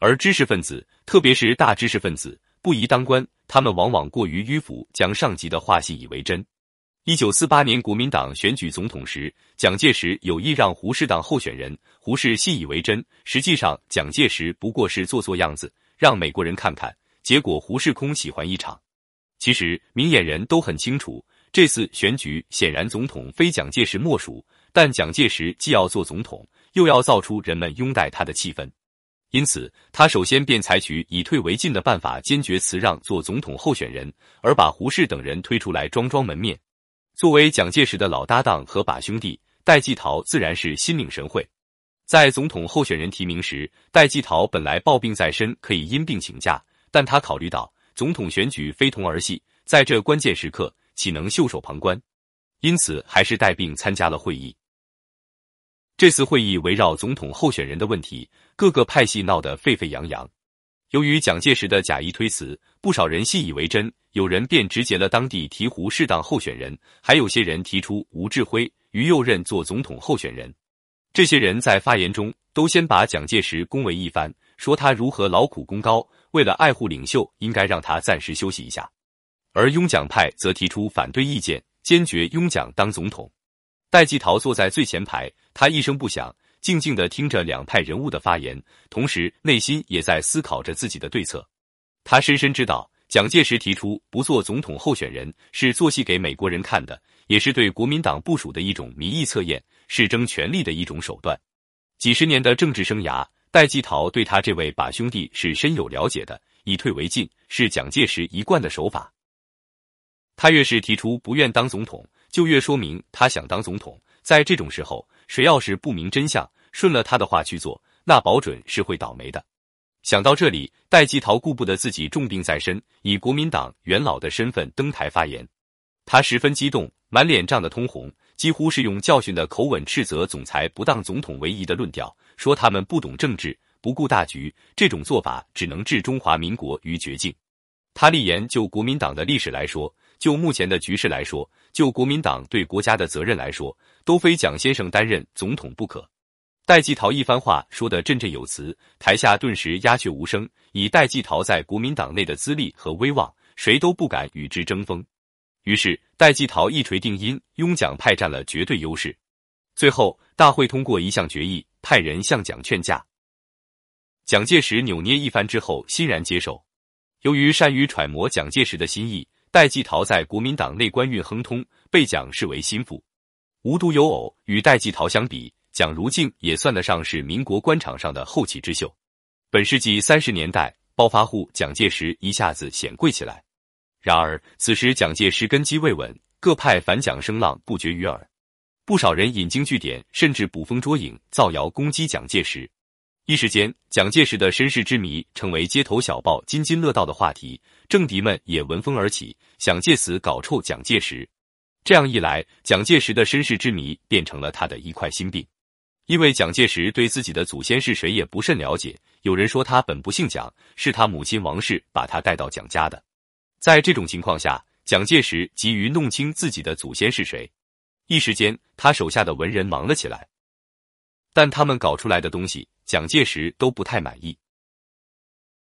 而知识分子，特别是大知识分子，不宜当官，他们往往过于迂腐，将上级的话信以为真。一九四八年国民党选举总统时，蒋介石有意让胡适当候选人，胡适信以为真。实际上，蒋介石不过是做做样子，让美国人看看。结果，胡适空喜欢一场。其实，明眼人都很清楚，这次选举显然总统非蒋介石莫属。但蒋介石既要做总统，又要造出人们拥戴他的气氛，因此他首先便采取以退为进的办法，坚决辞让做总统候选人，而把胡适等人推出来装装门面。作为蒋介石的老搭档和把兄弟，戴季陶自然是心领神会。在总统候选人提名时，戴季陶本来抱病在身，可以因病请假，但他考虑到总统选举非同儿戏，在这关键时刻岂能袖手旁观？因此，还是带病参加了会议。这次会议围绕总统候选人的问题，各个派系闹得沸沸扬扬。由于蒋介石的假意推辞，不少人信以为真，有人便直接了当地提胡适当候选人，还有些人提出吴志辉、于右任做总统候选人。这些人在发言中都先把蒋介石恭维一番，说他如何劳苦功高，为了爱护领袖，应该让他暂时休息一下。而拥蒋派则提出反对意见，坚决拥蒋当总统。戴季陶坐在最前排，他一声不响。静静的听着两派人物的发言，同时内心也在思考着自己的对策。他深深知道，蒋介石提出不做总统候选人，是做戏给美国人看的，也是对国民党部署的一种民意测验，是争权力的一种手段。几十年的政治生涯，戴季陶对他这位把兄弟是深有了解的。以退为进是蒋介石一贯的手法。他越是提出不愿当总统，就越说明他想当总统。在这种时候，谁要是不明真相，顺了他的话去做，那保准是会倒霉的。想到这里，戴季陶顾不得自己重病在身，以国民党元老的身份登台发言。他十分激动，满脸涨得通红，几乎是用教训的口吻斥责总裁不当总统唯一的论调，说他们不懂政治，不顾大局，这种做法只能置中华民国于绝境。他立言，就国民党的历史来说。就目前的局势来说，就国民党对国家的责任来说，都非蒋先生担任总统不可。戴季陶一番话说得振振有词，台下顿时鸦雀无声。以戴季陶在国民党内的资历和威望，谁都不敢与之争锋。于是，戴季陶一锤定音，拥蒋派占了绝对优势。最后，大会通过一项决议，派人向蒋劝架。蒋介石扭捏一番之后，欣然接受。由于善于揣摩蒋介石的心意。戴季陶在国民党内官运亨通，被蒋视为心腹。无独有偶，与戴季陶相比，蒋如镜也算得上是民国官场上的后起之秀。本世纪三十年代，暴发户蒋介石一下子显贵起来。然而，此时蒋介石根基未稳，各派反蒋声浪不绝于耳，不少人引经据典，甚至捕风捉影，造谣攻击蒋介石。一时间，蒋介石的身世之谜成为街头小报津津乐道的话题，政敌们也闻风而起，想借此搞臭蒋介石。这样一来，蒋介石的身世之谜变成了他的一块心病。因为蒋介石对自己的祖先是谁也不甚了解，有人说他本不姓蒋，是他母亲王氏把他带到蒋家的。在这种情况下，蒋介石急于弄清自己的祖先是谁，一时间他手下的文人忙了起来，但他们搞出来的东西。蒋介石都不太满意。